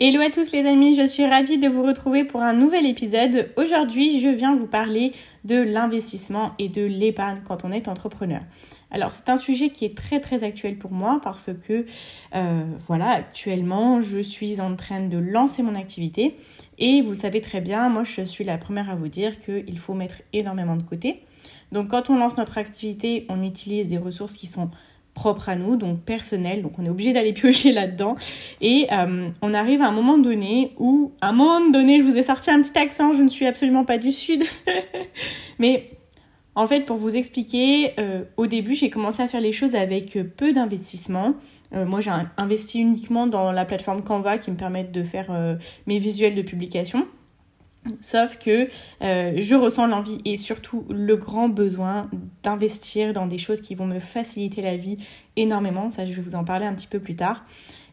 Hello à tous les amis, je suis ravie de vous retrouver pour un nouvel épisode. Aujourd'hui, je viens vous parler de l'investissement et de l'épargne quand on est entrepreneur. Alors, c'est un sujet qui est très très actuel pour moi parce que, euh, voilà, actuellement, je suis en train de lancer mon activité et vous le savez très bien, moi je suis la première à vous dire qu'il faut mettre énormément de côté. Donc, quand on lance notre activité, on utilise des ressources qui sont propre à nous, donc personnel, donc on est obligé d'aller piocher là-dedans. Et euh, on arrive à un moment donné où, à un moment donné, je vous ai sorti un petit accent, je ne suis absolument pas du sud, mais en fait, pour vous expliquer, euh, au début, j'ai commencé à faire les choses avec peu d'investissement. Euh, moi, j'ai investi uniquement dans la plateforme Canva qui me permet de faire mes visuels de publication. Sauf que euh, je ressens l'envie et surtout le grand besoin d'investir dans des choses qui vont me faciliter la vie énormément. Ça, je vais vous en parler un petit peu plus tard.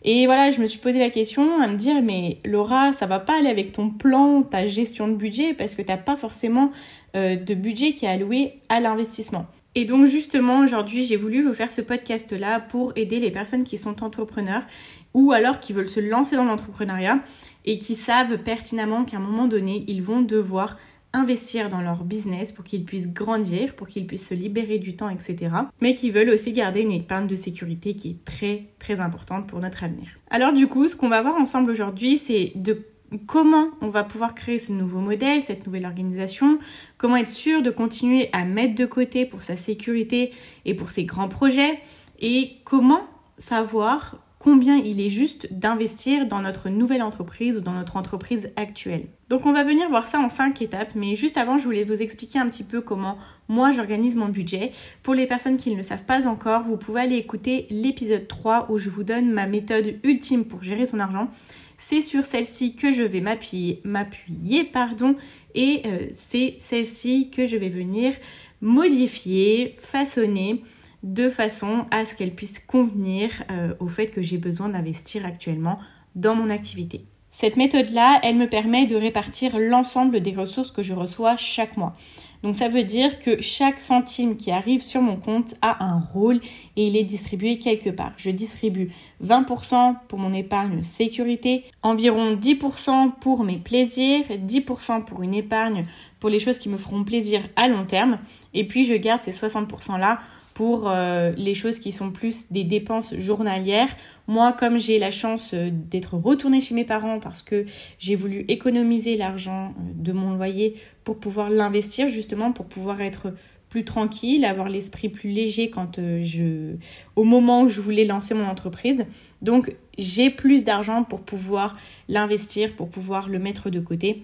Et voilà, je me suis posé la question à me dire, mais Laura, ça va pas aller avec ton plan, ta gestion de budget, parce que tu n'as pas forcément euh, de budget qui est alloué à l'investissement. Et donc justement, aujourd'hui, j'ai voulu vous faire ce podcast-là pour aider les personnes qui sont entrepreneurs ou alors qui veulent se lancer dans l'entrepreneuriat et qui savent pertinemment qu'à un moment donné, ils vont devoir investir dans leur business pour qu'ils puissent grandir, pour qu'ils puissent se libérer du temps, etc. Mais qui veulent aussi garder une épargne de sécurité qui est très très importante pour notre avenir. Alors du coup, ce qu'on va voir ensemble aujourd'hui, c'est de comment on va pouvoir créer ce nouveau modèle, cette nouvelle organisation, comment être sûr de continuer à mettre de côté pour sa sécurité et pour ses grands projets, et comment savoir combien il est juste d'investir dans notre nouvelle entreprise ou dans notre entreprise actuelle. Donc on va venir voir ça en cinq étapes, mais juste avant je voulais vous expliquer un petit peu comment moi j'organise mon budget. Pour les personnes qui ne le savent pas encore, vous pouvez aller écouter l'épisode 3 où je vous donne ma méthode ultime pour gérer son argent. C'est sur celle-ci que je vais m'appuyer, m'appuyer pardon, et euh, c'est celle-ci que je vais venir modifier, façonner de façon à ce qu'elle puisse convenir euh, au fait que j'ai besoin d'investir actuellement dans mon activité. Cette méthode-là, elle me permet de répartir l'ensemble des ressources que je reçois chaque mois. Donc ça veut dire que chaque centime qui arrive sur mon compte a un rôle et il est distribué quelque part. Je distribue 20% pour mon épargne sécurité, environ 10% pour mes plaisirs, 10% pour une épargne pour les choses qui me feront plaisir à long terme et puis je garde ces 60% là pour euh, les choses qui sont plus des dépenses journalières. Moi, comme j'ai la chance euh, d'être retournée chez mes parents parce que j'ai voulu économiser l'argent euh, de mon loyer pour pouvoir l'investir, justement pour pouvoir être plus tranquille, avoir l'esprit plus léger quand je au moment où je voulais lancer mon entreprise. Donc, j'ai plus d'argent pour pouvoir l'investir, pour pouvoir le mettre de côté.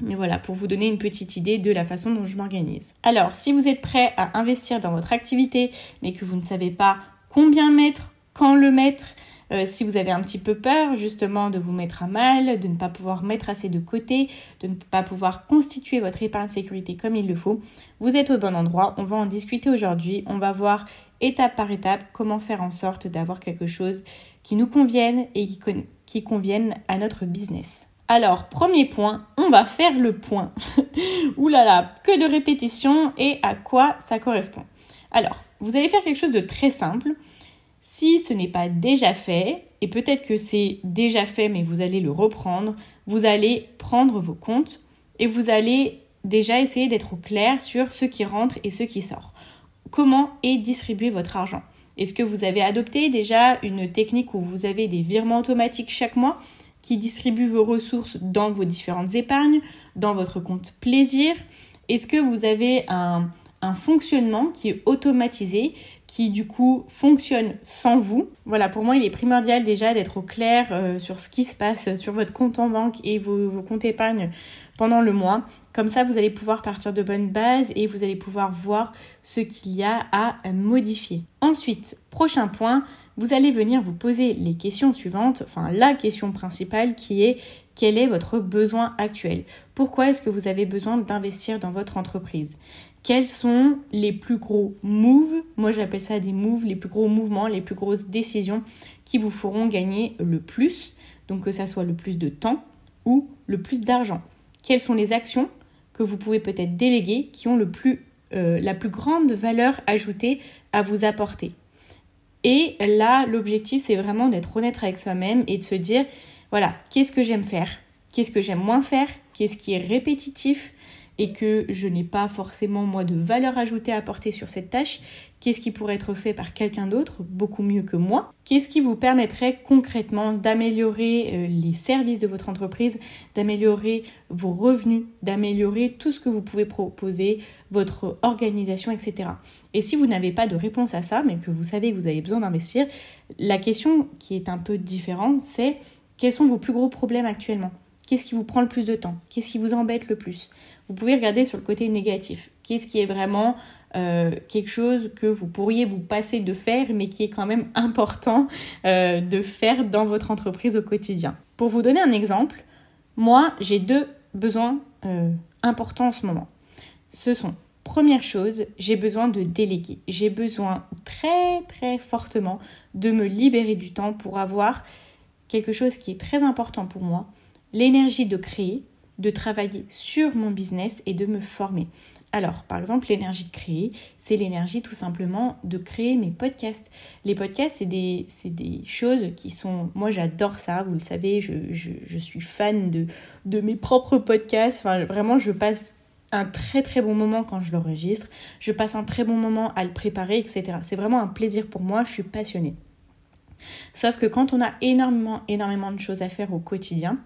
Mais voilà, pour vous donner une petite idée de la façon dont je m'organise. Alors, si vous êtes prêt à investir dans votre activité, mais que vous ne savez pas combien mettre, quand le mettre, euh, si vous avez un petit peu peur justement de vous mettre à mal, de ne pas pouvoir mettre assez de côté, de ne pas pouvoir constituer votre épargne sécurité comme il le faut, vous êtes au bon endroit. On va en discuter aujourd'hui. On va voir étape par étape comment faire en sorte d'avoir quelque chose qui nous convienne et qui convienne à notre business. Alors, premier point, on va faire le point. Ouh là là, que de répétitions et à quoi ça correspond. Alors, vous allez faire quelque chose de très simple. Si ce n'est pas déjà fait, et peut-être que c'est déjà fait mais vous allez le reprendre, vous allez prendre vos comptes et vous allez déjà essayer d'être au clair sur ce qui rentre et ce qui sort. Comment est distribué votre argent? Est-ce que vous avez adopté déjà une technique où vous avez des virements automatiques chaque mois? Qui distribue vos ressources dans vos différentes épargnes, dans votre compte plaisir Est-ce que vous avez un, fonctionnement qui est automatisé, qui du coup fonctionne sans vous? Voilà, pour moi, il est primordial déjà d'être au clair euh, sur ce qui se passe sur votre compte en banque et vos, vos comptes épargne pendant le mois. Comme ça, vous allez pouvoir partir de bonnes bases et vous allez pouvoir voir ce qu'il y a à modifier. Ensuite, prochain point, vous allez venir vous poser les questions suivantes, enfin la question principale qui est quel est votre besoin actuel? Pourquoi est-ce que vous avez besoin d'investir dans votre entreprise? Quels sont les plus gros moves? Moi j'appelle ça des moves, les plus gros mouvements, les plus grosses décisions qui vous feront gagner le plus, donc que ça soit le plus de temps ou le plus d'argent. Quelles sont les actions que vous pouvez peut-être déléguer qui ont euh, la plus grande valeur ajoutée à vous apporter? Et là, l'objectif, c'est vraiment d'être honnête avec soi-même et de se dire, voilà, qu'est-ce que j'aime faire? Qu'est-ce que j'aime moins faire? Qu'est-ce qui est répétitif? Et que je n'ai pas forcément moi de valeur ajoutée à apporter sur cette tâche Qu'est-ce qui pourrait être fait par quelqu'un d'autre beaucoup mieux que moi? Qu'est-ce qui vous permettrait concrètement d'améliorer euh, les services de votre entreprise, d'améliorer vos revenus, d'améliorer tout ce que vous pouvez proposer, votre organisation, etc. Et si vous n'avez pas de réponse à ça, mais que vous savez que vous avez besoin d'investir, la question qui est un peu différente, c'est quels sont vos plus gros problèmes actuellement? Qu'est-ce qui vous prend le plus de temps? Qu'est-ce qui vous embête le plus? Vous pouvez regarder sur le côté négatif. Qu'est-ce qui est vraiment euh, quelque chose que vous pourriez vous passer de faire, mais qui est quand même important euh, de faire dans votre entreprise au quotidien. Pour vous donner un exemple, moi, j'ai deux besoins euh, importants en ce moment. Ce sont, première chose, j'ai besoin de déléguer. J'ai besoin très, très fortement de me libérer du temps pour avoir quelque chose qui est très important pour moi, l'énergie de créer, de travailler sur mon business et de me former. Alors, par exemple, l'énergie de créer, c'est l'énergie tout simplement de créer mes podcasts. Les podcasts, c'est des, choses qui sont... Moi, j'adore ça, vous le savez, je, suis fan de, de mes propres podcasts. Enfin, vraiment, je passe un très très bon moment quand je l'enregistre. Je passe un très bon moment à le préparer, etc. C'est vraiment un plaisir pour moi, je suis passionnée. Sauf que quand on a énormément, énormément de choses à faire au quotidien,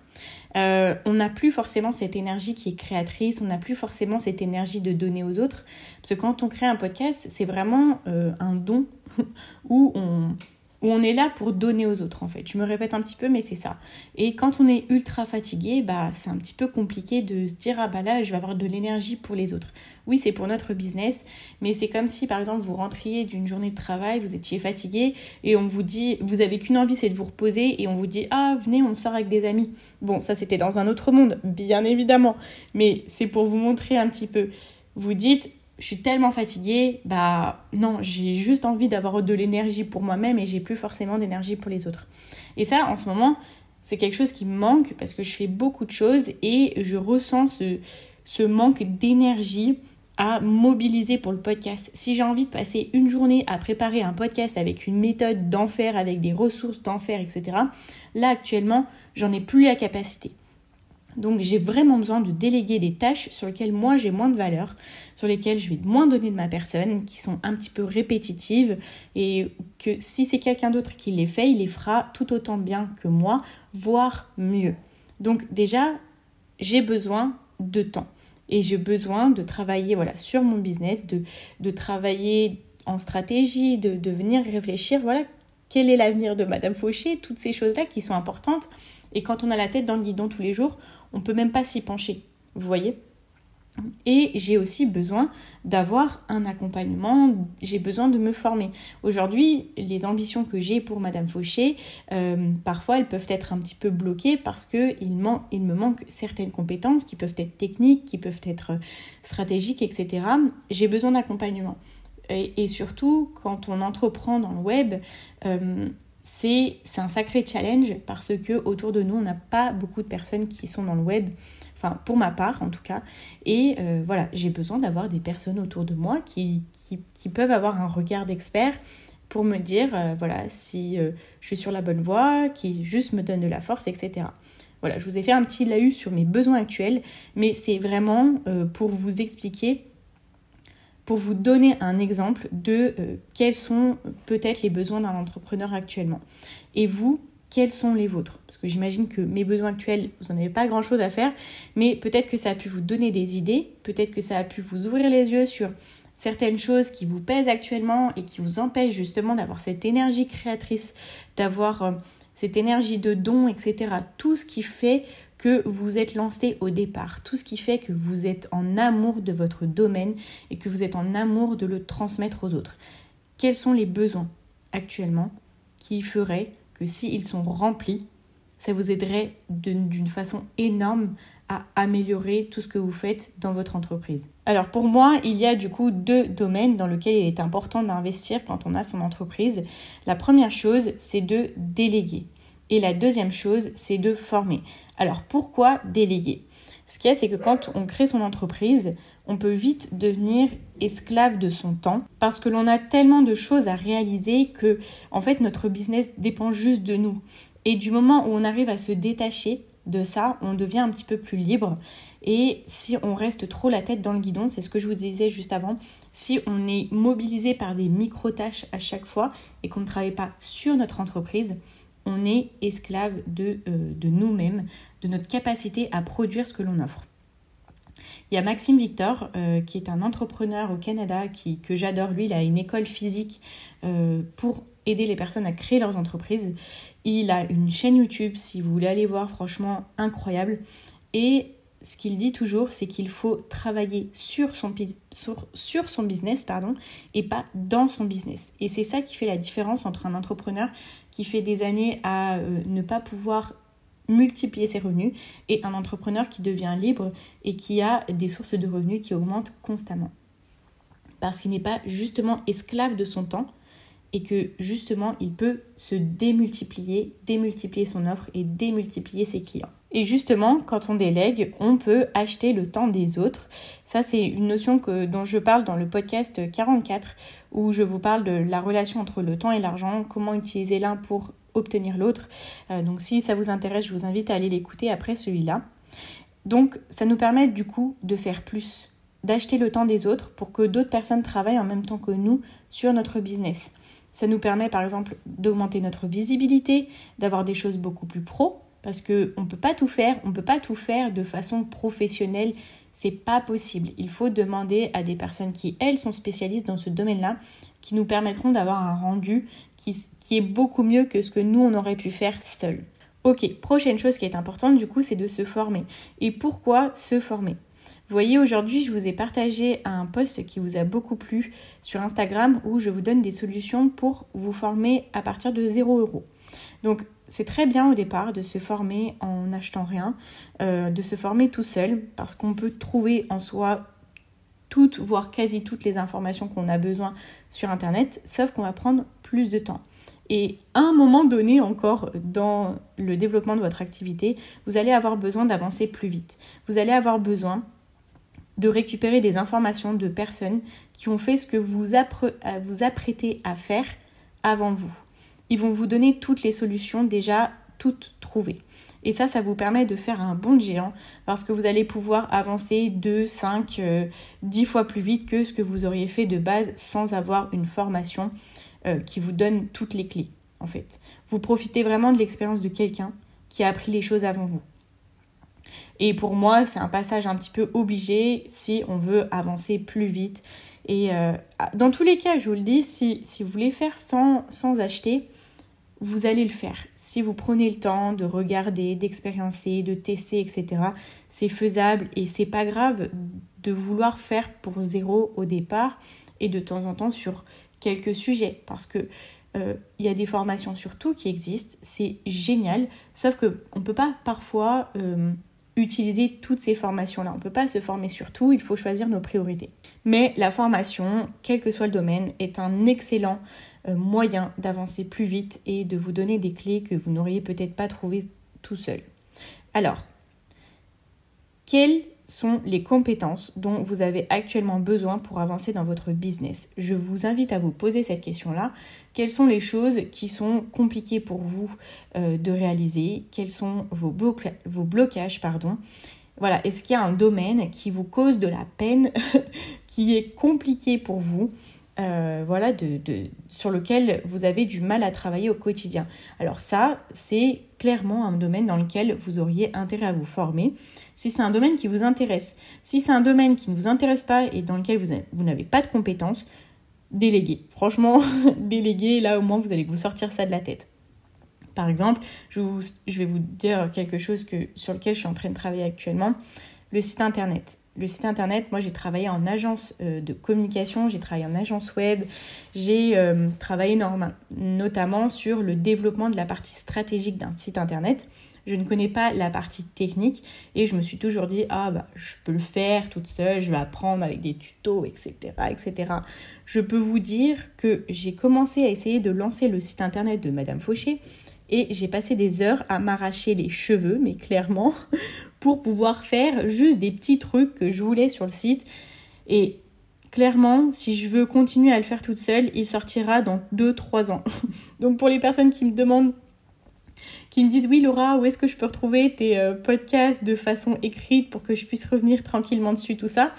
euh, on n'a plus forcément cette énergie qui est créatrice, on n'a plus forcément cette énergie de donner aux autres. Parce que quand on crée un podcast, c'est vraiment euh, un don où on, où on est là pour donner aux autres en fait. Je me répète un petit peu mais c'est ça. Et quand on est ultra fatigué, bah c'est un petit peu compliqué de se dire ah bah là je vais avoir de l'énergie pour les autres. Oui, c'est pour notre business, mais c'est comme si par exemple vous rentriez d'une journée de travail, vous étiez fatigué et on vous dit vous avez qu'une envie c'est de vous reposer et on vous dit ah venez on sort avec des amis. Bon, ça c'était dans un autre monde, bien évidemment, mais c'est pour vous montrer un petit peu. Vous dites je suis tellement fatiguée, bah non, j'ai juste envie d'avoir de l'énergie pour moi-même et j'ai plus forcément d'énergie pour les autres. Et ça, en ce moment, c'est quelque chose qui me manque parce que je fais beaucoup de choses et je ressens ce, ce manque d'énergie à mobiliser pour le podcast. Si j'ai envie de passer une journée à préparer un podcast avec une méthode d'enfer, avec des ressources d'enfer, etc., là actuellement, j'en ai plus la capacité. Donc j'ai vraiment besoin de déléguer des tâches sur lesquelles moi j'ai moins de valeur, sur lesquelles je vais moins donner de ma personne, qui sont un petit peu répétitives et que si c'est quelqu'un d'autre qui les fait, il les fera tout autant bien que moi, voire mieux. Donc déjà, j'ai besoin de temps et j'ai besoin de travailler voilà, sur mon business, de, de travailler en stratégie, de, de venir réfléchir, voilà, quel est l'avenir de Madame Fauché, toutes ces choses-là qui sont importantes. Et quand on a la tête dans le guidon tous les jours, on peut même pas s'y pencher. Vous voyez et j'ai aussi besoin d'avoir un accompagnement, j'ai besoin de me former. Aujourd'hui, les ambitions que j'ai pour Madame Fauché, euh, parfois elles peuvent être un petit peu bloquées parce qu'il il me manque certaines compétences qui peuvent être techniques, qui peuvent être stratégiques, etc. J'ai besoin d'accompagnement. Et, surtout, quand on entreprend dans le web, euh, c'est un sacré challenge parce que autour de nous, on n'a pas beaucoup de personnes qui sont dans le web, enfin pour ma part en tout cas. Et euh, voilà, j'ai besoin d'avoir des personnes autour de moi qui, peuvent avoir un regard d'expert pour me dire euh, voilà si euh, je suis sur la bonne voie, qui juste me donne de la force, etc. Voilà, je vous ai fait un petit laïus sur mes besoins actuels, mais c'est vraiment pour vous expliquer pour vous donner un exemple de euh, quels sont peut-être les besoins d'un entrepreneur actuellement. Et vous, quels sont les vôtres? Parce que j'imagine que mes besoins actuels, vous n'en avez pas grand-chose à faire, mais peut-être que ça a pu vous donner des idées, peut-être que ça a pu vous ouvrir les yeux sur certaines choses qui vous pèsent actuellement et qui vous empêchent justement d'avoir cette énergie créatrice, d'avoir euh, cette énergie de don, etc. Tout ce qui fait que vous êtes lancé au départ, tout ce qui fait que vous êtes en amour de votre domaine et que vous êtes en amour de le transmettre aux autres. Quels sont les besoins actuellement qui feraient que s'ils sont remplis, ça vous aiderait d'une façon énorme à améliorer tout ce que vous faites dans votre entreprise? Alors pour moi, il y a du coup deux domaines dans lesquels il est important d'investir quand on a son entreprise. La première chose, c'est de déléguer. Et la deuxième chose, c'est de former. Alors pourquoi déléguer? Ce qu'il y a, c'est que quand on crée son entreprise, on peut vite devenir esclave de son temps parce que l'on a tellement de choses à réaliser que en fait notre business dépend juste de nous. Et du moment où on arrive à se détacher de ça, on devient un petit peu plus libre. Et si on reste trop la tête dans le guidon, c'est ce que je vous disais juste avant, si on est mobilisé par des micro-tâches à chaque fois et qu'on ne travaille pas sur notre entreprise, on est esclave de, euh, de nous-mêmes, de notre capacité à produire ce que l'on offre. Il y a Maxime Victor, euh, qui est un entrepreneur au Canada, qui, que j'adore. Lui, il a une école physique euh, pour aider les personnes à créer leurs entreprises. Il a une chaîne YouTube, si vous voulez aller voir, franchement incroyable. Et ce qu'il dit toujours, c'est qu'il faut travailler sur son, business et pas dans son business. Et c'est ça qui fait la différence entre un entrepreneur qui fait des années à euh, ne pas pouvoir multiplier ses revenus et un entrepreneur qui devient libre et qui a des sources de revenus qui augmentent constamment. Parce qu'il n'est pas justement esclave de son temps, et que justement il peut se démultiplier, démultiplier son offre et démultiplier ses clients. Et justement, quand on délègue, on peut acheter le temps des autres. Ça, c'est une notion que, dont je parle dans le podcast 44, où je vous parle de la relation entre le temps et l'argent, comment utiliser l'un pour obtenir l'autre. Euh, donc si ça vous intéresse, je vous invite à aller l'écouter après celui-là. Donc ça nous permet du coup de faire plus, d'acheter le temps des autres pour que d'autres personnes travaillent en même temps que nous sur notre business. Ça nous permet par exemple d'augmenter notre visibilité, d'avoir des choses beaucoup plus pro, parce qu'on ne peut pas tout faire, on ne peut pas tout faire de façon professionnelle, c'est pas possible. Il faut demander à des personnes qui, elles, sont spécialistes dans ce domaine-là, qui nous permettront d'avoir un rendu qui, est beaucoup mieux que ce que nous, on aurait pu faire seul. Ok, prochaine chose qui est importante du coup, c'est de se former. Et pourquoi se former? Voyez, aujourd'hui, je vous ai partagé un post qui vous a beaucoup plu sur Instagram où je vous donne des solutions pour vous former à partir de 0 euros. Donc, c'est très bien au départ de se former en n'achetant rien, euh, de se former tout seul parce qu'on peut trouver en soi toutes, voire quasi toutes les informations qu'on a besoin sur Internet, sauf qu'on va prendre plus de temps. Et à un moment donné encore dans le développement de votre activité, vous allez avoir besoin d'avancer plus vite. Vous allez avoir besoin de récupérer des informations de personnes qui ont fait ce que vous vous apprêtez à faire avant vous. Ils vont vous donner toutes les solutions déjà toutes trouvées. Et ça, ça vous permet de faire un bond géant parce que vous allez pouvoir avancer 2, 5, 10 fois plus vite que ce que vous auriez fait de base sans avoir une formation euh, qui vous donne toutes les clés, en fait. Vous profitez vraiment de l'expérience de quelqu'un qui a appris les choses avant vous. Et pour moi, c'est un passage un petit peu obligé si on veut avancer plus vite. Et euh, dans tous les cas, je vous le dis, si, si vous voulez faire sans, sans acheter, vous allez le faire. Si vous prenez le temps de regarder, d'expériencer, de tester, etc., c'est faisable et c'est pas grave de vouloir faire pour zéro au départ et de temps en temps sur quelques sujets parce que euh, il y a des formations sur tout qui existent, c'est génial, sauf que on peut pas parfois euh, utiliser toutes ces formations-là. On ne peut pas se former sur tout, il faut choisir nos priorités. Mais la formation, quel que soit le domaine, est un excellent euh, moyen d'avancer plus vite et de vous donner des clés que vous n'auriez peut-être pas trouvées tout seul. Alors, quelles sont les compétences dont vous avez actuellement besoin pour avancer dans votre business. Je vous invite à vous poser cette question-là. Quelles sont les choses qui sont compliquées pour vous euh, de réaliser? Quels sont vos, blocages pardon? Voilà, est-ce qu'il y a un domaine qui vous cause de la peine, qui est compliqué pour vous? Euh, voilà, sur lequel vous avez du mal à travailler au quotidien. Alors ça, c'est clairement un domaine dans lequel vous auriez intérêt à vous former. Si c'est un domaine qui vous intéresse, si c'est un domaine qui ne vous intéresse pas et dans lequel vous, n'avez pas de compétences, déléguez. Franchement, déléguez, là au moins vous allez vous sortir ça de la tête. Par exemple, je, vais vous dire quelque chose sur lequel je suis en train de travailler actuellement, le site internet le site internet, moi j'ai travaillé en agence euh, de communication, j'ai travaillé en agence web, j'ai euh, travaillé notamment sur le développement de la partie stratégique d'un site internet. Je ne connais pas la partie technique et je me suis toujours dit ah bah je peux le faire toute seule, je vais apprendre avec des tutos, etc. etc. Je peux vous dire que j'ai commencé à essayer de lancer le site internet de Madame Fauché et j'ai passé des heures à m'arracher les cheveux, mais clairement, pour pouvoir faire juste des petits trucs que je voulais sur le site. Et clairement, si je veux continuer à le faire toute seule, il sortira dans 2-3 ans. Donc pour les personnes qui me demandent, qui me disent oui Laura, où est-ce que je peux retrouver tes euh, podcasts de façon écrite pour que je puisse revenir tranquillement dessus, tout ça?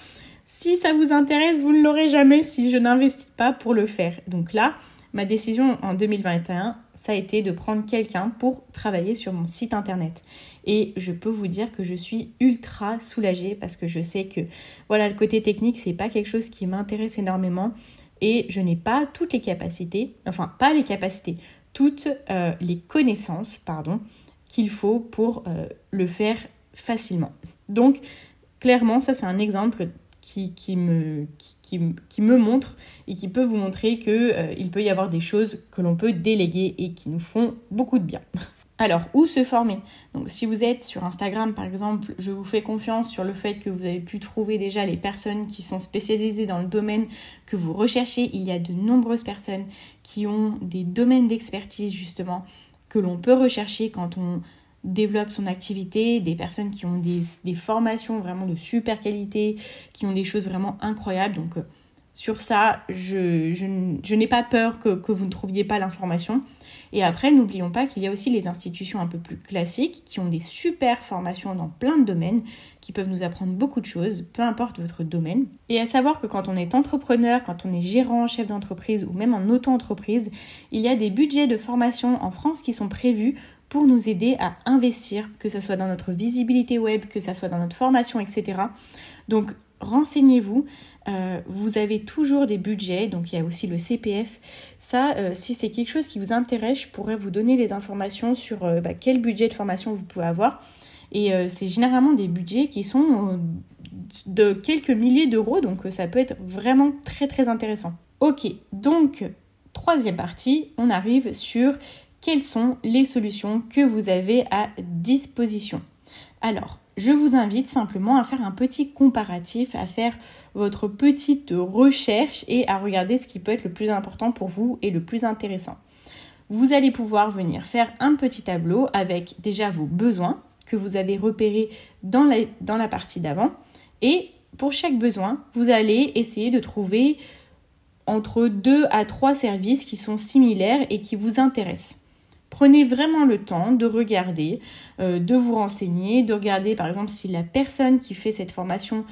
Si ça vous intéresse, vous ne l'aurez jamais si je n'investis pas pour le faire. Donc là, ma décision en 2021, été de prendre quelqu'un pour travailler sur mon site internet. Et je peux vous dire que je suis ultra soulagée parce que je sais que voilà, le côté technique, c'est pas quelque chose qui m'intéresse énormément et je n'ai pas toutes les capacités, enfin pas les capacités, toutes euh, les connaissances, pardon, qu'il faut pour euh, le faire facilement. Donc clairement, ça c'est un exemple qui, me, montre et qui peut vous montrer qu'il euh, il peut y avoir des choses que l'on peut déléguer et qui nous font beaucoup de bien. Alors, où se former? Donc, si vous êtes sur Instagram, par exemple, je vous fais confiance sur le fait que vous avez pu trouver déjà les personnes qui sont spécialisées dans le domaine que vous recherchez. Il y a de nombreuses personnes qui ont des domaines d'expertise, justement, que l'on peut rechercher quand on développe son activité, des personnes qui ont des, formations vraiment de super qualité, qui ont des choses vraiment incroyables. Donc euh, sur ça, je, je, n'ai pas peur que, que, vous ne trouviez pas l'information. Et après, n'oublions pas qu'il y a aussi les institutions un peu plus classiques qui ont des super formations dans plein de domaines, qui peuvent nous apprendre beaucoup de choses, peu importe votre domaine. Et à savoir que quand on est entrepreneur, quand on est gérant, chef d'entreprise ou même en auto-entreprise, il y a des budgets de formation en France qui sont prévus pour nous aider à investir, que ce soit dans notre visibilité web, que ce soit dans notre formation, etc. Donc renseignez-vous. Euh, vous avez toujours des budgets, donc il y a aussi le CPF. Ça, euh, si c'est quelque chose qui vous intéresse, je pourrais vous donner les informations sur euh, bah, quel budget de formation vous pouvez avoir. Et c'est généralement des budgets qui sont de quelques milliers d'euros, donc ça peut être vraiment très très intéressant. Ok, donc troisième partie, on arrive sur quelles sont les solutions que vous avez à disposition. Alors, je vous invite simplement à faire un petit comparatif, à faire votre petite recherche et à regarder ce qui peut être le plus important pour vous et le plus intéressant. Vous allez pouvoir venir faire un petit tableau avec déjà vos besoins que vous avez repérés dans la, dans la partie d'avant. Et pour chaque besoin, vous allez essayer de trouver entre deux à trois services qui sont similaires et qui vous intéressent. Prenez vraiment le temps de regarder, euh, de vous renseigner, de regarder par exemple si la personne qui fait cette formation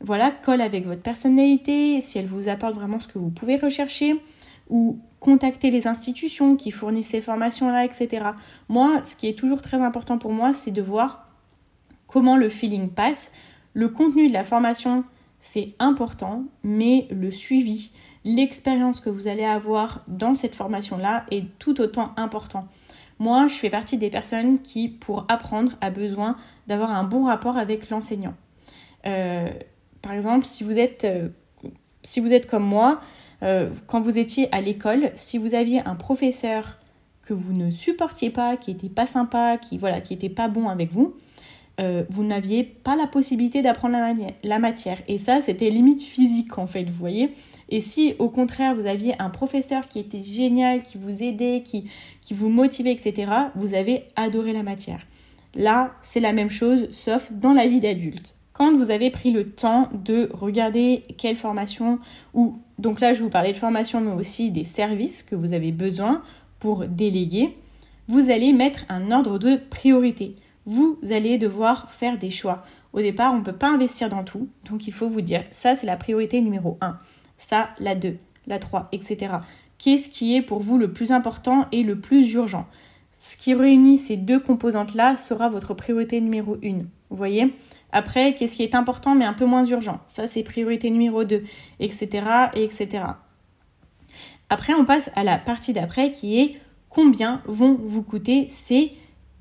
voilà, colle avec votre personnalité, si elle vous apporte vraiment ce que vous pouvez rechercher, ou contacter les institutions qui fournissent ces formations-là, etc. Moi, ce qui est toujours très important pour moi, c'est de voir comment le feeling passe. Le contenu de la formation, c'est important, mais le suivi, l'expérience que vous allez avoir dans cette formation-là est tout autant important. Moi, je fais partie des personnes qui, pour apprendre, a besoin d'avoir un bon rapport avec l'enseignant. Euh, par exemple, si vous êtes, euh, si vous êtes comme moi, euh, quand vous étiez à l'école, si vous aviez un professeur que vous ne supportiez pas, qui était pas sympa, qui voilà, qui était pas bon avec vous, vous n'aviez pas la possibilité d'apprendre la, la, matière. Et ça, c'était limite physique en fait, vous voyez. Et si au contraire vous aviez un professeur qui était génial, qui vous aidait, qui, qui vous motivait, etc., vous avez adoré la matière. Là, c'est la même chose, sauf dans la vie d'adulte. Quand vous avez pris le temps de regarder quelle formation, ou donc là je vous parlais de formation, mais aussi des services que vous avez besoin pour déléguer, vous allez mettre un ordre de priorité. Vous allez devoir faire des choix. Au départ, on ne peut pas investir dans tout, donc il faut vous dire, ça c'est la priorité numéro 1 ça la 2, la 3, etc. Qu'est-ce qui est pour vous le plus important et le plus urgent? Ce qui réunit ces deux composantes-là sera votre priorité numéro 1. Vous voyez? Après, qu'est-ce qui est important mais un peu moins urgent? Ça, c'est priorité numéro 2, etc., etc. Après, on passe à la partie d'après qui est combien vont vous coûter ces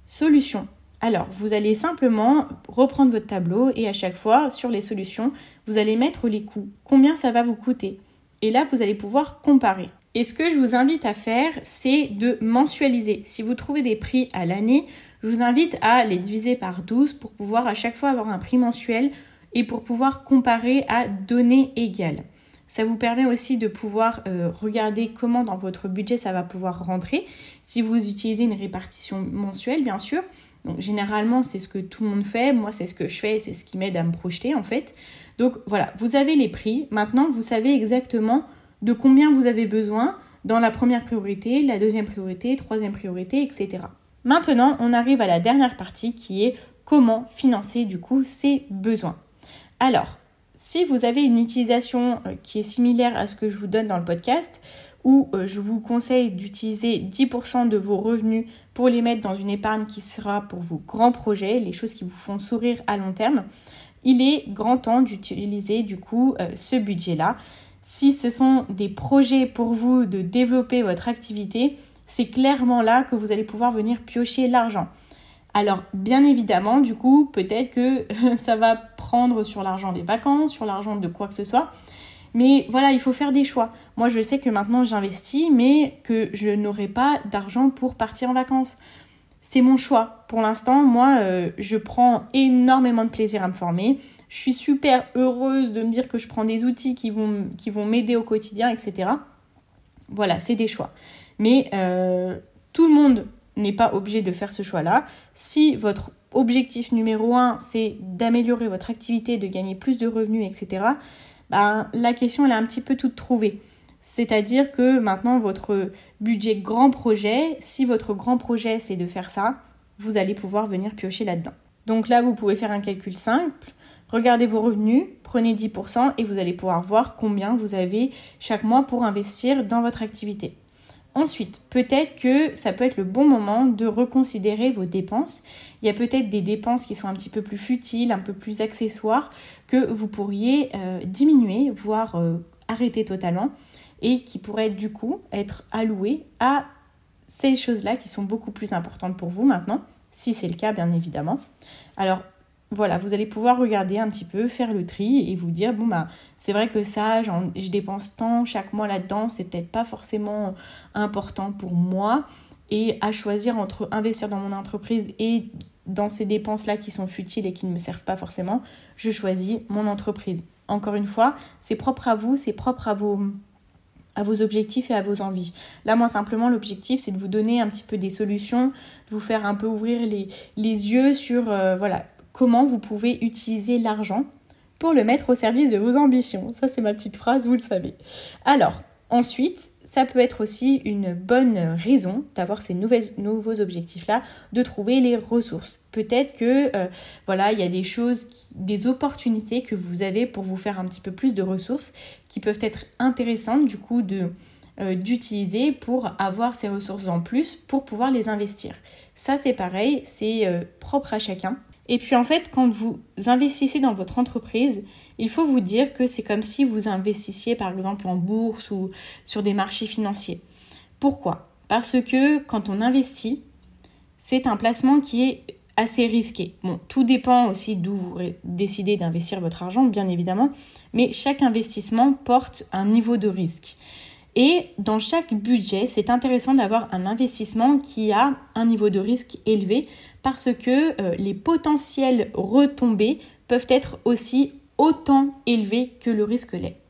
solutions? Alors, vous allez simplement reprendre votre tableau et à chaque fois, sur les solutions, vous allez mettre les coûts. Combien ça va vous coûter? Et là, vous allez pouvoir comparer. Et ce que je vous invite à faire, c'est de mensualiser. Si vous trouvez des prix à l'année, je vous invite à les diviser par 12 pour pouvoir à chaque fois avoir un prix mensuel et pour pouvoir comparer à données égales. Ça vous permet aussi de pouvoir euh, regarder comment dans votre budget ça va pouvoir rentrer. Si vous utilisez une répartition mensuelle, bien sûr. Donc généralement, c'est ce que tout le monde fait. Moi, c'est ce que je fais. C'est ce qui m'aide à me projeter en fait. Donc voilà, vous avez les prix. Maintenant, vous savez exactement de combien vous avez besoin dans la première priorité, la deuxième priorité, troisième priorité, etc. Maintenant, on arrive à la dernière partie qui est comment financer du coup ces besoins. Alors, si vous avez une utilisation euh, qui est similaire à ce que je vous donne dans le podcast, où euh, je vous conseille d'utiliser 10% de vos revenus pour les mettre dans une épargne qui sera pour vos grands projets, les choses qui vous font sourire à long terme, il est grand temps d'utiliser du coup euh, ce budget-là. Si ce sont des projets pour vous de développer votre activité, c'est clairement là que vous allez pouvoir venir piocher l'argent. Alors bien évidemment, du coup, peut-être que ça va prendre sur l'argent des vacances, sur l'argent de quoi que ce soit. Mais voilà, il faut faire des choix. Moi, je sais que maintenant j'investis, mais que je n'aurai pas d'argent pour partir en vacances. C'est mon choix. Pour l'instant, moi, euh, je prends énormément de plaisir à me former. Je suis super heureuse de me dire que je prends des outils qui vont, qui vont m'aider au quotidien, etc. Voilà, c'est des choix. Mais euh, tout le monde n'est pas obligé de faire ce choix-là. Si votre objectif numéro un, c'est d'améliorer votre activité, de gagner plus de revenus, etc., ben, la question elle est un petit peu toute trouvée. C'est-à-dire que maintenant, votre budget grand projet, si votre grand projet c'est de faire ça, vous allez pouvoir venir piocher là-dedans. Donc là, vous pouvez faire un calcul simple. Regardez vos revenus, prenez 10% et vous allez pouvoir voir combien vous avez chaque mois pour investir dans votre activité. Ensuite, peut-être que ça peut être le bon moment de reconsidérer vos dépenses. Il y a peut-être des dépenses qui sont un petit peu plus futiles, un peu plus accessoires, que vous pourriez euh, diminuer, voire euh, arrêter totalement, et qui pourraient du coup être allouées à ces choses-là qui sont beaucoup plus importantes pour vous maintenant, si c'est le cas bien évidemment. Alors voilà, vous allez pouvoir regarder un petit peu, faire le tri et vous dire bon bah c'est vrai que ça, je dépense tant chaque mois là-dedans, c'est peut-être pas forcément important pour moi. Et à choisir entre investir dans mon entreprise et dans ces dépenses-là qui sont futiles et qui ne me servent pas forcément, je choisis mon entreprise. Encore une fois, c'est propre à vous, c'est propre à vos, à vos objectifs et à vos envies. Là, moi, simplement, l'objectif, c'est de vous donner un petit peu des solutions, de vous faire un peu ouvrir les, yeux sur, euh, voilà, comment vous pouvez utiliser l'argent pour le mettre au service de vos ambitions. Ça, c'est ma petite phrase, vous le savez. Alors, ensuite, ça peut être aussi une bonne raison d'avoir ces nouveaux objectifs-là, de trouver les ressources. Peut-être que euh, voilà, il y a des choses, des opportunités que vous avez pour vous faire un petit peu plus de ressources qui peuvent être intéressantes du coup de euh, d'utiliser pour avoir ces ressources en plus pour pouvoir les investir. Ça c'est pareil, c'est euh, propre à chacun. Et puis en fait, quand vous investissez dans votre entreprise, il faut vous dire que c'est comme si vous investissiez par exemple en bourse ou sur des marchés financiers. Pourquoi? Parce que quand on investit, c'est un placement qui est assez risqué. Bon, tout dépend aussi d'où vous décidez d'investir votre argent, bien évidemment, mais chaque investissement porte un niveau de risque. Et dans chaque budget, c'est intéressant d'avoir un investissement qui a un niveau de risque élevé parce que euh, les potentielles retombées peuvent être aussi autant élevées que le risque l'est.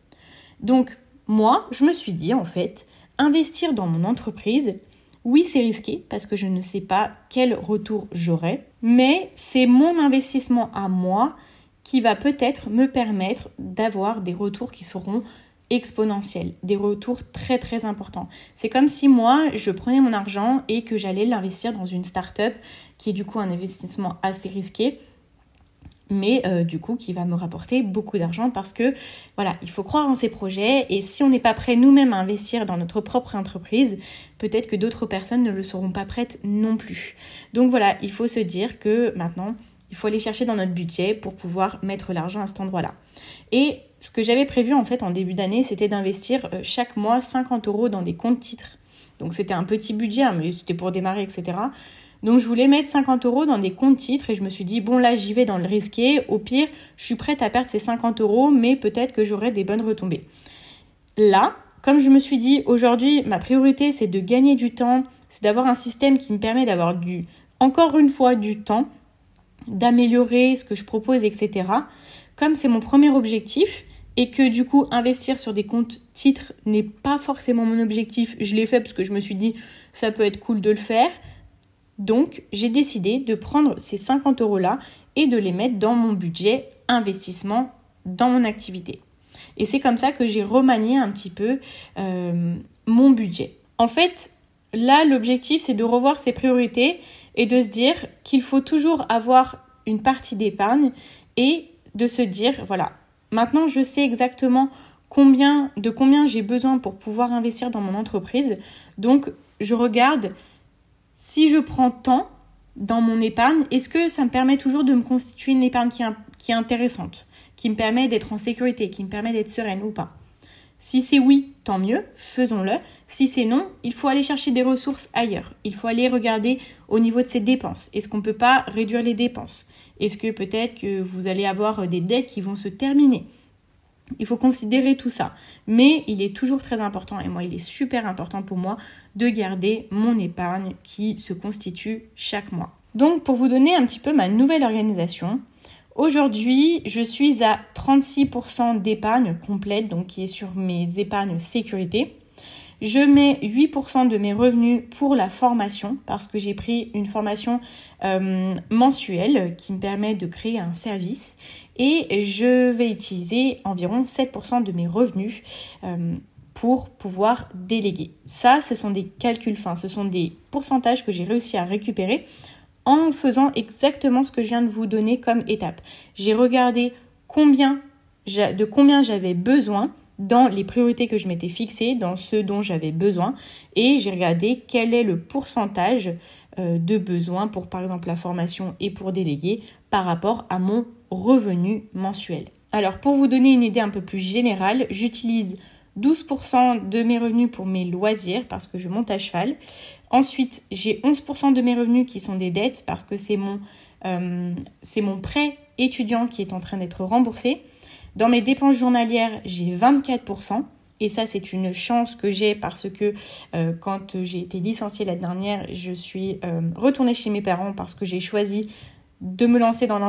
Donc moi, je me suis dit en fait, investir dans mon entreprise, oui c'est risqué parce que je ne sais pas quel retour j'aurai, mais c'est mon investissement à moi qui va peut-être me permettre d'avoir des retours qui seront exponentiels, des retours très très importants. C'est comme si moi, je prenais mon argent et que j'allais l'investir dans une start-up qui est du coup un investissement assez risqué. Mais euh, du coup qui va me rapporter beaucoup d'argent parce que voilà, il faut croire en ces projets et si on n'est pas prêt nous-mêmes à investir dans notre propre entreprise, peut-être que d'autres personnes ne le seront pas prêtes non plus. Donc voilà, il faut se dire que maintenant, il faut aller chercher dans notre budget pour pouvoir mettre l'argent à cet endroit-là. Et ce que j'avais prévu en fait en début d'année, c'était d'investir euh, chaque mois 50 euros dans des comptes titres. Donc c'était un petit budget, hein, mais c'était pour démarrer, etc. Donc je voulais mettre 50 euros dans des comptes titres et je me suis dit, bon là j'y vais dans le risqué, au pire je suis prête à perdre ces 50 euros, mais peut-être que j'aurai des bonnes retombées. Là, comme je me suis dit, aujourd'hui ma priorité c'est de gagner du temps, c'est d'avoir un système qui me permet d'avoir du, encore une fois, du temps, d'améliorer ce que je propose, etc. Comme c'est mon premier objectif, et que du coup investir sur des comptes titres n'est pas forcément mon objectif, je l'ai fait parce que je me suis dit ça peut être cool de le faire. Donc, j'ai décidé de prendre ces 50 euros-là et de les mettre dans mon budget investissement dans mon activité. Et c'est comme ça que j'ai remanié un petit peu euh, mon budget. En fait, là, l'objectif, c'est de revoir ses priorités et de se dire qu'il faut toujours avoir une partie d'épargne et de se dire, voilà, maintenant je sais exactement combien, de combien j'ai besoin pour pouvoir investir dans mon entreprise. Donc, je regarde si je prends tant dans mon épargne, est-ce que ça me permet toujours de me constituer une épargne qui, est intéressante, qui me permet d'être en sécurité, qui me permet d'être sereine ou pas? Si c'est oui, tant mieux, faisons-le. Si c'est non, il faut aller chercher des ressources ailleurs. Il faut aller regarder au niveau de ses dépenses. Est-ce qu'on ne peut pas réduire les dépenses? Est-ce que peut-être que vous allez avoir des dettes qui vont se terminer? Il faut considérer tout ça. Mais il est toujours très important, et moi il est super important pour moi, de garder mon épargne qui se constitue chaque mois. Donc pour vous donner un petit peu ma nouvelle organisation, aujourd'hui je suis à 36% d'épargne complète, donc qui est sur mes épargnes sécurité. Je mets 8% de mes revenus pour la formation parce que j'ai pris une formation euh, mensuelle qui me permet de créer un service et je vais utiliser environ 7% de mes revenus euh, pour pouvoir déléguer. Ça, ce sont des calculs fins, ce sont des pourcentages que j'ai réussi à récupérer en faisant exactement ce que je viens de vous donner comme étape. J'ai regardé combien de combien j'avais besoin dans les priorités que je m'étais fixées, dans ce dont j'avais besoin, et j'ai regardé quel est le pourcentage euh, de besoin pour par exemple la formation et pour déléguer par rapport à mon revenu mensuel. Alors pour vous donner une idée un peu plus générale, j'utilise 12% de mes revenus pour mes loisirs parce que je monte à cheval. Ensuite, j'ai 11% de mes revenus qui sont des dettes parce que c'est mon, euh, prêt étudiant qui est en train d'être remboursé. Dans mes dépenses journalières, j'ai 24%. Et ça, c'est une chance que j'ai parce que euh, quand j'ai été licenciée l'année dernière, je suis euh, retournée chez mes parents parce que j'ai choisi de me lancer dans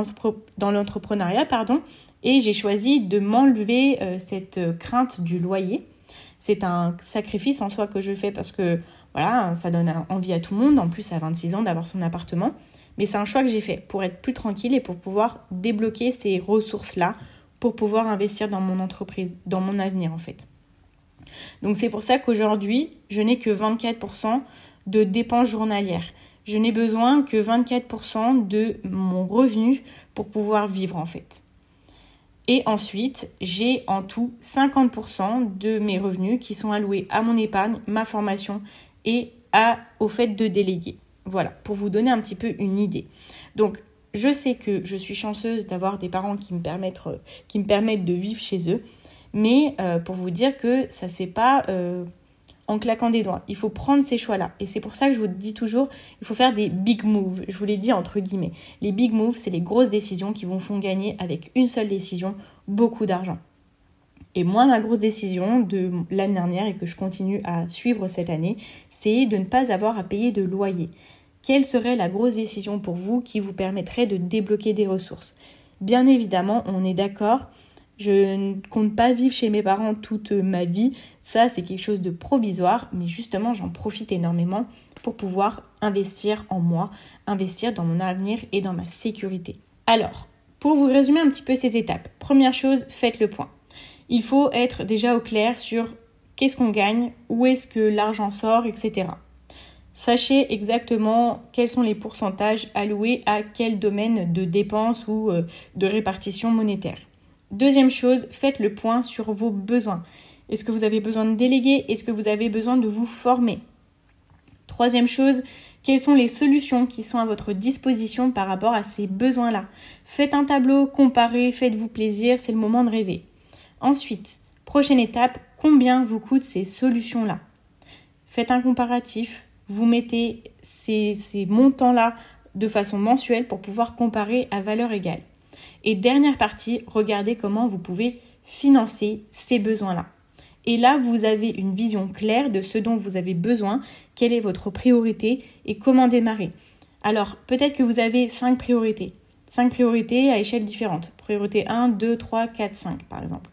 l'entrepreneuriat, pardon, et j'ai choisi de m'enlever euh, cette crainte du loyer. C'est un sacrifice en soi que je fais parce que voilà, ça donne envie à tout le monde, en plus à 26 ans d'avoir son appartement. Mais c'est un choix que j'ai fait pour être plus tranquille et pour pouvoir débloquer ces ressources-là pour pouvoir investir dans mon entreprise, dans mon avenir en fait. Donc c'est pour ça qu'aujourd'hui, je n'ai que 24% de dépenses journalières. Je n'ai besoin que 24% de mon revenu pour pouvoir vivre en fait. Et ensuite, j'ai en tout 50% de mes revenus qui sont alloués à mon épargne, ma formation et au fait de déléguer. Voilà, pour vous donner un petit peu une idée. Donc, je sais que je suis chanceuse d'avoir des parents qui me permettent, qui me permettent de vivre chez eux mais euh, pour vous dire que ça ne se fait pas euh, en claquant des doigts. Il faut prendre ces choix-là. Et c'est pour ça que je vous dis toujours, il faut faire des big moves. Je vous l'ai dit entre guillemets. Les big moves, c'est les grosses décisions qui vous font gagner avec une seule décision beaucoup d'argent. Et moi, ma grosse décision de l'année dernière et que je continue à suivre cette année, c'est de ne pas avoir à payer de loyer. Quelle serait la grosse décision pour vous qui vous permettrait de débloquer des ressources? Bien évidemment, on est d'accord, je ne compte pas vivre chez mes parents toute ma vie. Ça, c'est quelque chose de provisoire, mais justement, j'en profite énormément pour pouvoir investir en moi, investir dans mon avenir et dans ma sécurité. Alors, pour vous résumer un petit peu ces étapes, première chose, faites le point. Il faut être déjà au clair sur qu'est-ce qu'on gagne, où est-ce que l'argent sort, etc. Sachez exactement quels sont les pourcentages alloués à quel domaine de dépenses ou euh, de répartition monétaire. Deuxième chose, faites le point sur vos besoins. Est-ce que vous avez besoin de déléguer? Est-ce que vous avez besoin de vous former? Troisième chose, quelles sont les solutions qui sont à votre disposition par rapport à ces besoins-là? Faites un tableau, comparez, faites-vous plaisir, c'est le moment de rêver. Ensuite, prochaine étape, combien vous coûtent ces solutions-là? Faites un comparatif, vous mettez ces, ces montants-là de façon mensuelle pour pouvoir comparer à valeur égale. Et dernière partie, regardez comment vous pouvez financer ces besoins-là. Et là, vous avez une vision claire de ce dont vous avez besoin, quelle est votre priorité et comment démarrer. Alors, peut-être que vous avez cinq priorités. Cinq priorités à échelle différente. Priorité 1, 2, 3, 4, 5 par exemple.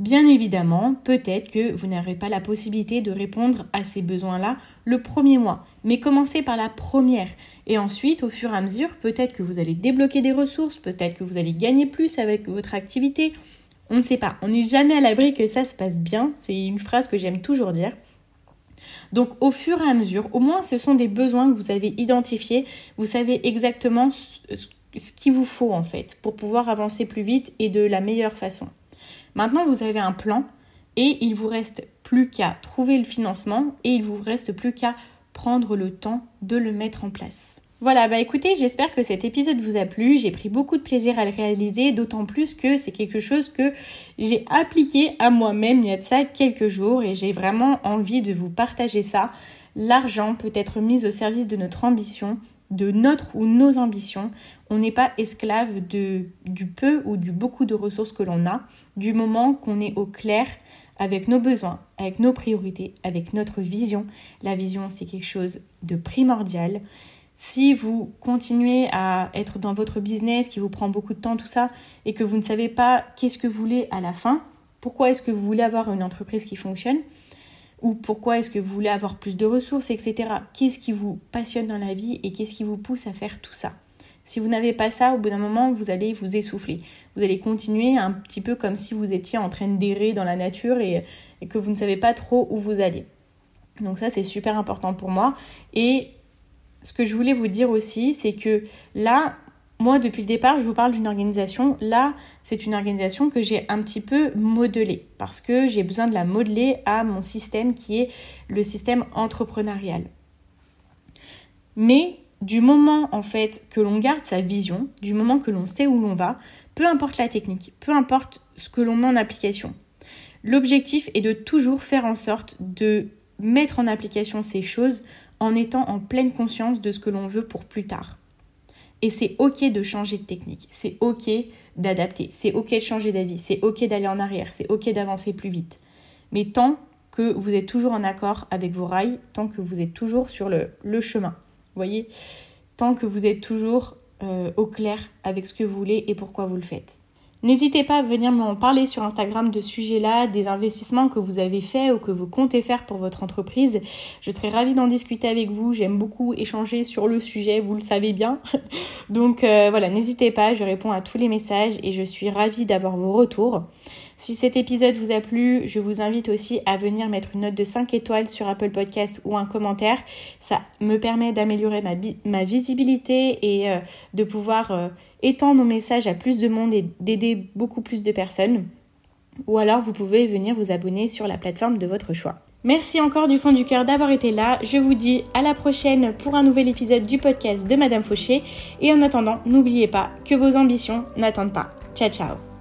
Bien évidemment, peut-être que vous n'aurez pas la possibilité de répondre à ces besoins-là le premier mois, mais commencez par la première. Et ensuite, au fur et à mesure, peut-être que vous allez débloquer des ressources, peut-être que vous allez gagner plus avec votre activité. On ne sait pas, on n'est jamais à l'abri que ça se passe bien, c'est une phrase que j'aime toujours dire. Donc au fur et à mesure, au moins ce sont des besoins que vous avez identifiés, vous savez exactement ce qu'il vous faut en fait pour pouvoir avancer plus vite et de la meilleure façon. Maintenant, vous avez un plan et il vous reste plus qu'à trouver le financement et il vous reste plus qu'à prendre le temps de le mettre en place. Voilà, bah écoutez, j'espère que cet épisode vous a plu. J'ai pris beaucoup de plaisir à le réaliser, d'autant plus que c'est quelque chose que j'ai appliqué à moi-même il y a de ça quelques jours et j'ai vraiment envie de vous partager ça. L'argent peut être mis au service de notre ambition, de notre ou nos ambitions. On n'est pas esclave du peu ou du beaucoup de ressources que l'on a, du moment qu'on est au clair avec nos besoins, avec nos priorités, avec notre vision. La vision, c'est quelque chose de primordial. Si vous continuez à être dans votre business qui vous prend beaucoup de temps, tout ça, et que vous ne savez pas qu'est-ce que vous voulez à la fin, pourquoi est-ce que vous voulez avoir une entreprise qui fonctionne, ou pourquoi est-ce que vous voulez avoir plus de ressources, etc. Qu'est-ce qui vous passionne dans la vie et qu'est-ce qui vous pousse à faire tout ça? Si vous n'avez pas ça, au bout d'un moment, vous allez vous essouffler. Vous allez continuer un petit peu comme si vous étiez en train d'errer dans la nature et, et que vous ne savez pas trop où vous allez. Donc ça, c'est super important pour moi. Ce que je voulais vous dire aussi, c'est que là, moi, depuis le départ, je vous parle d'une organisation. Là, c'est une organisation que j'ai un petit peu modelée parce que j'ai besoin de la modeler à mon système qui est le système entrepreneurial. Mais du moment en fait que l'on garde sa vision, du moment que l'on sait où l'on va, peu importe la technique, peu importe ce que l'on met en application, l'objectif est de toujours faire en sorte de mettre en application ces choses en étant en pleine conscience de ce que l'on veut pour plus tard. Et c'est ok de changer de technique, c'est ok d'adapter, c'est ok de changer d'avis, c'est ok d'aller en arrière, c'est ok d'avancer plus vite. Mais tant que vous êtes toujours en accord avec vos rails, tant que vous êtes toujours sur le, chemin, voyez, tant que vous êtes toujours euh, au clair avec ce que vous voulez et pourquoi vous le faites. N'hésitez pas à venir m'en parler sur Instagram de ce sujets-là, des investissements que vous avez faits ou que vous comptez faire pour votre entreprise. Je serais ravie d'en discuter avec vous. J'aime beaucoup échanger sur le sujet, vous le savez bien. Donc euh, voilà, n'hésitez pas, je réponds à tous les messages et je suis ravie d'avoir vos retours. Si cet épisode vous a plu, je vous invite aussi à venir mettre une note de 5 étoiles sur Apple Podcast ou un commentaire. Ça me permet d'améliorer ma, ma, visibilité et euh, de pouvoir euh, étendre mon message à plus de monde et d'aider beaucoup plus de personnes. Ou alors vous pouvez venir vous abonner sur la plateforme de votre choix. Merci encore du fond du cœur d'avoir été là. Je vous dis à la prochaine pour un nouvel épisode du podcast de Madame Fauché. Et en attendant, n'oubliez pas que vos ambitions n'attendent pas. Ciao ciao